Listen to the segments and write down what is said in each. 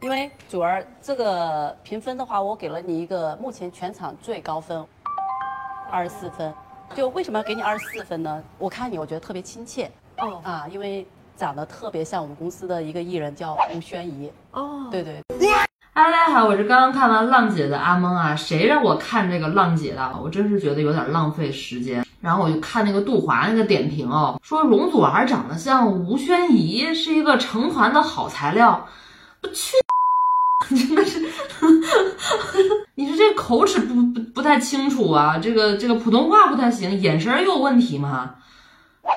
因为主儿这个评分的话，我给了你一个目前全场最高分，二十四分。就为什么要给你二十四分呢？我看你，我觉得特别亲切哦啊，因为长得特别像我们公司的一个艺人，叫吴宣仪。哦，对对，哈喽，大家好，我是刚刚看完浪姐的阿蒙啊，谁让我看这个浪姐的？我真是觉得有点浪费时间。然后我就看那个杜华那个点评哦，说容祖儿长得像吴宣仪，是一个成团的好材料。我去，真的是，你是这口齿不不不太清楚啊，这个这个普通话不太行，眼神有问题吗？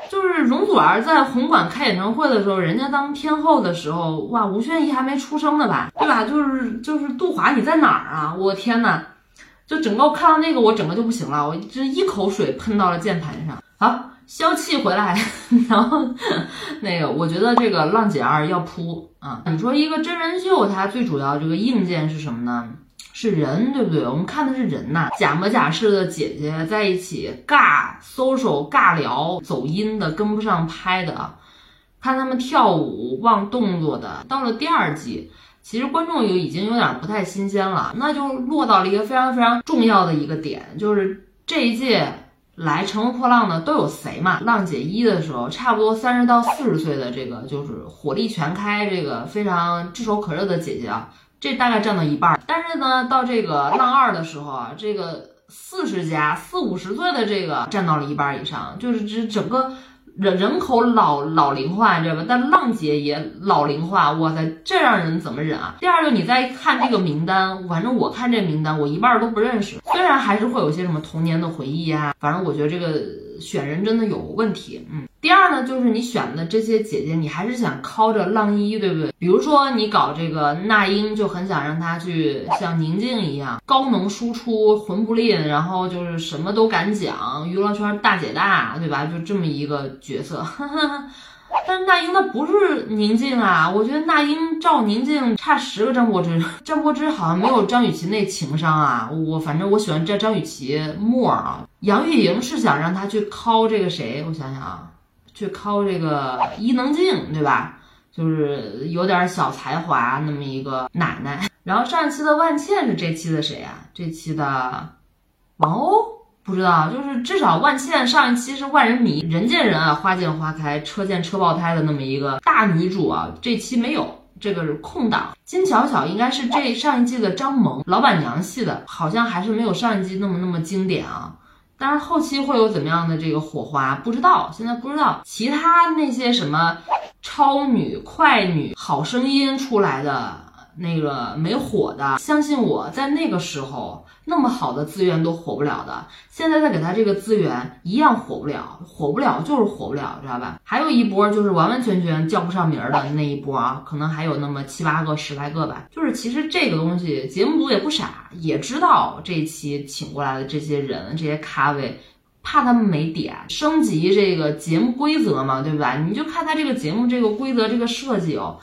就是容祖儿在红馆开演唱会的时候，人家当天后的时候，哇，吴宣仪还没出生呢吧，对吧？就是就是杜华你在哪儿啊？我天呐，就整个我看到那个我整个就不行了，我这一口水喷到了键盘上。好，消气回来，然后那个我觉得这个浪姐二要扑啊，你说一个真人秀，它最主要这个硬件是什么呢？是人，对不对？我们看的是人呐，假模假式的姐姐在一起尬 social 尬聊，走音的跟不上拍的，看他们跳舞忘动作的。到了第二季，其实观众有已经有点不太新鲜了，那就落到了一个非常非常重要的一个点，就是这一届来乘风破浪的都有谁嘛？浪姐一的时候，差不多三十到四十岁的这个就是火力全开，这个非常炙手可热的姐姐啊。这大概占到一半，但是呢，到这个浪二的时候啊，这个四十加四五十岁的这个占到了一半以上，就是这整个人人口老老龄化，你知道吧？但浪姐也老龄化，哇塞，这让人怎么忍啊？第二个，你再看这个名单，反正我看这名单，我一半都不认识，虽然还是会有些什么童年的回忆呀，反正我觉得这个选人真的有问题，嗯。第二呢，就是你选的这些姐姐，你还是想靠着浪一，对不对？比如说你搞这个那英，就很想让她去像宁静一样高能输出，魂不吝，然后就是什么都敢讲，娱乐圈大姐大，对吧？就这么一个角色。但是那英她不是宁静啊，我觉得那英照宁静差十个张柏芝，张柏芝好像没有张雨绮那情商啊。我反正我喜欢这张雨绮沫啊。杨钰莹是想让她去靠这个谁？我想想啊。去靠这个伊能静，对吧？就是有点小才华那么一个奶奶。然后上一期的万茜是这期的谁啊？这期的王鸥不知道，就是至少万茜上一期是万人迷，人见人啊，花见花开，车见车爆胎的那么一个大女主啊。这期没有，这个是空档。金巧巧应该是这上一季的张萌，老板娘系的，好像还是没有上一季那么那么经典啊。但是后期会有怎么样的这个火花，不知道，现在不知道。其他那些什么超女、快女、好声音出来的那个没火的，相信我在那个时候那么好的资源都火不了的。现在再给他这个资源，一样火不了，火不了就是火不了，知道吧？还有一波就是完完全全叫不上名儿的那一波啊，可能还有那么七八个、十来个吧。就是其实这个东西，节目组也不傻，也知道这一期请过来的这些人、这些咖位。怕他们没点升级这个节目规则嘛，对吧？你就看他这个节目这个规则这个设计哦，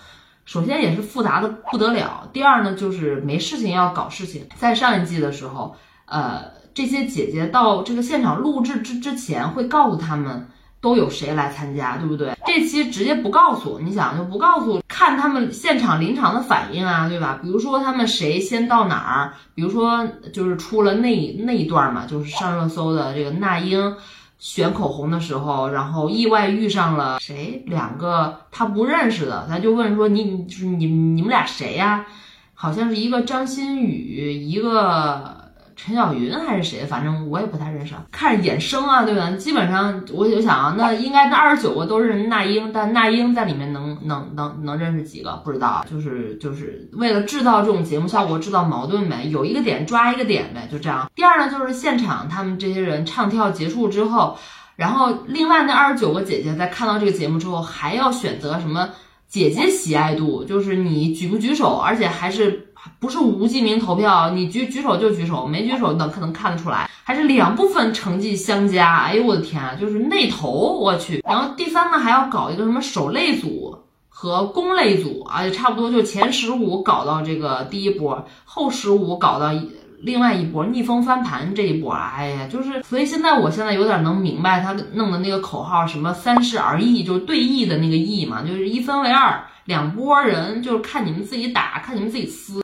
首先也是复杂的不得了。第二呢，就是没事情要搞事情。在上一季的时候，呃，这些姐姐到这个现场录制之之前会告诉他们都有谁来参加，对不对？这期直接不告诉，你想就不告诉，看他们现场临场的反应啊，对吧？比如说他们谁先到哪儿，比如说就是出了那那一段嘛，就是上热搜的这个那英选口红的时候，然后意外遇上了谁，两个他不认识的，他就问说你就是你你们俩谁呀？好像是一个张馨予，一个。陈小云还是谁？反正我也不太认识。看着眼生啊，对吧？基本上我就想啊，那应该那二十九个都是那英，但那英在里面能能能能认识几个？不知道。就是就是为了制造这种节目效果，制造矛盾呗，有一个点抓一个点呗，就这样。第二呢，就是现场他们这些人唱跳结束之后，然后另外那二十九个姐姐在看到这个节目之后，还要选择什么姐姐喜爱度，就是你举不举手，而且还是。不是无记名投票，你举举手就举手，没举手能可能看得出来，还是两部分成绩相加。哎呦我的天啊，就是内投，我去。然后第三呢，还要搞一个什么手类组和攻类组，啊，且差不多就前十五搞到这个第一波，后十五搞到另外一波，逆风翻盘这一波。哎呀，就是所以现在我现在有点能明白他弄的那个口号，什么三十而异，就是对弈的那个弈嘛，就是一分为二。两拨人就是看你们自己打，看你们自己撕。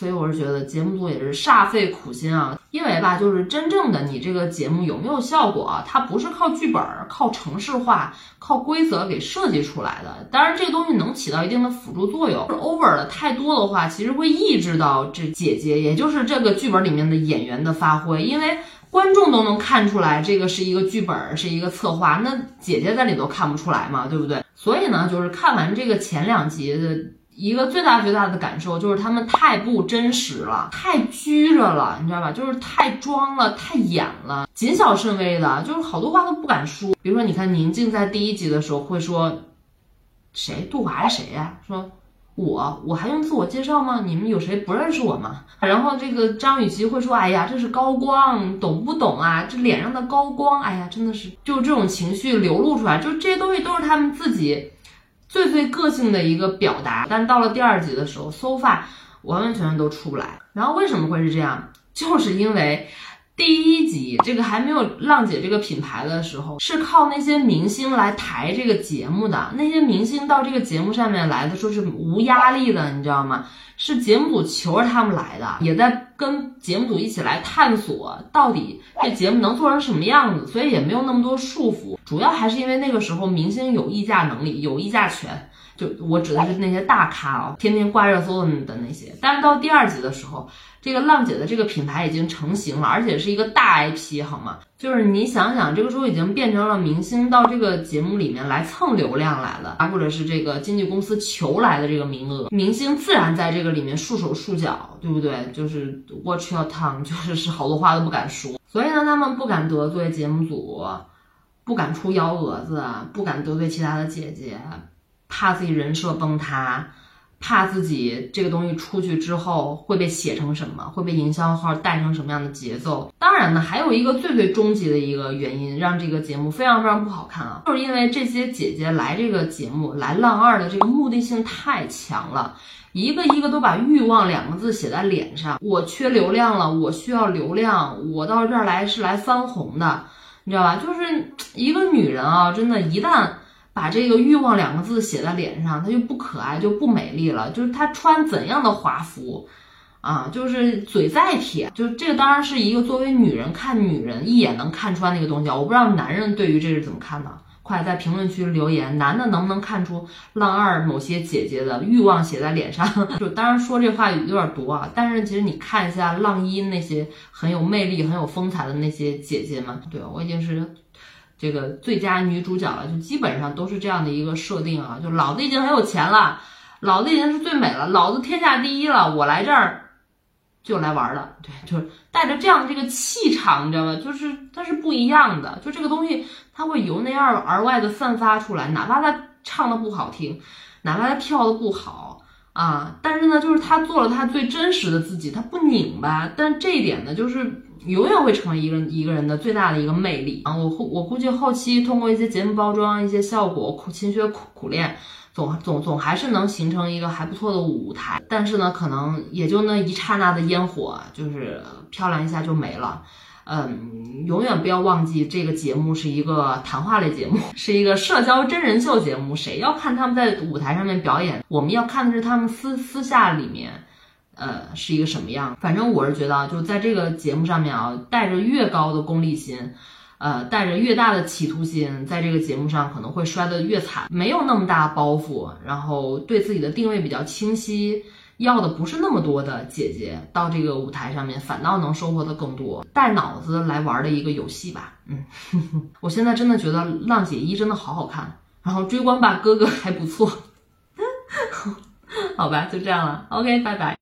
所以我是觉得节目组也是煞费苦心啊，因为吧，就是真正的你这个节目有没有效果，它不是靠剧本、靠程式化、靠规则给设计出来的。当然，这个东西能起到一定的辅助作用。over 的太多的话，其实会抑制到这姐姐，也就是这个剧本里面的演员的发挥，因为观众都能看出来这个是一个剧本，是一个策划，那姐姐在里头看不出来嘛，对不对？所以呢，就是看完这个前两集的。一个最大最大的感受就是他们太不真实了，太拘着了，你知道吧？就是太装了，太演了，谨小慎微的，就是好多话都不敢说。比如说，你看宁静在第一集的时候会说：“谁？杜华是谁呀？”说：“我，我还用自我介绍吗？你们有谁不认识我吗？”然后这个张雨绮会说：“哎呀，这是高光，懂不懂啊？这脸上的高光，哎呀，真的是，就这种情绪流露出来，就这些东西都是他们自己。”最最个性的一个表达，但到了第二集的时候，so far 完完全全都出不来。然后为什么会是这样？就是因为第一集这个还没有浪姐这个品牌的时候，是靠那些明星来抬这个节目的。那些明星到这个节目上面来的说是无压力的，你知道吗？是节目组求着他们来的，也在跟节目组一起来探索到底这节目能做成什么样子，所以也没有那么多束缚。主要还是因为那个时候明星有议价能力，有议价权，就我指的是那些大咖啊，天天挂热搜的那些。但是到第二集的时候，这个浪姐的这个品牌已经成型了，而且是一个大 IP，好吗？就是你想想，这个时候已经变成了明星到这个节目里面来蹭流量来了，或者是这个经纪公司求来的这个名额，明星自然在这个里面束手束脚，对不对？就是 watch your tongue，就是是好多话都不敢说。所以呢，他们不敢得罪节目组。不敢出幺蛾子，不敢得罪其他的姐姐，怕自己人设崩塌，怕自己这个东西出去之后会被写成什么，会被营销号带成什么样的节奏。当然呢，还有一个最最终极的一个原因，让这个节目非常非常不好看啊，就是因为这些姐姐来这个节目来浪二的这个目的性太强了，一个一个都把欲望两个字写在脸上。我缺流量了，我需要流量，我到这儿来是来翻红的。你知道吧？就是一个女人啊，真的，一旦把这个欲望两个字写在脸上，她就不可爱，就不美丽了。就是她穿怎样的华服，啊，就是嘴再甜，就这个当然是一个作为女人看女人一眼能看穿的一个东西啊。我不知道男人对于这是怎么看的。快在评论区留言，男的能不能看出浪二某些姐姐的欲望写在脸上？就当然说这话有点毒啊，但是其实你看一下浪一那些很有魅力、很有风采的那些姐姐们，对我已经是这个最佳女主角了，就基本上都是这样的一个设定啊，就老子已经很有钱了，老子已经是最美了，老子天下第一了，我来这儿。就来玩儿的，对，就是带着这样的这个气场，你知道吗？就是它是不一样的，就这个东西，它会由内而而外的散发出来，哪怕他唱的不好听，哪怕他跳的不好啊，但是呢，就是他做了他最真实的自己，他不拧巴，但这一点呢，就是永远会成为一个一个人的最大的一个魅力啊。我我估计后期通过一些节目包装、一些效果，苦勤学苦苦练。总总总还是能形成一个还不错的舞台，但是呢，可能也就那一刹那的烟火，就是漂亮一下就没了。嗯，永远不要忘记这个节目是一个谈话类节目，是一个社交真人秀节目。谁要看他们在舞台上面表演，我们要看的是他们私私下里面，呃，是一个什么样。反正我是觉得，就在这个节目上面啊，带着越高的功利心。呃，带着越大的企图心，在这个节目上可能会摔得越惨。没有那么大包袱，然后对自己的定位比较清晰，要的不是那么多的姐姐到这个舞台上面，反倒能收获的更多。带脑子来玩的一个游戏吧。嗯，我现在真的觉得《浪姐一》真的好好看，然后《追光吧哥哥》还不错。好吧，就这样了。OK，拜拜。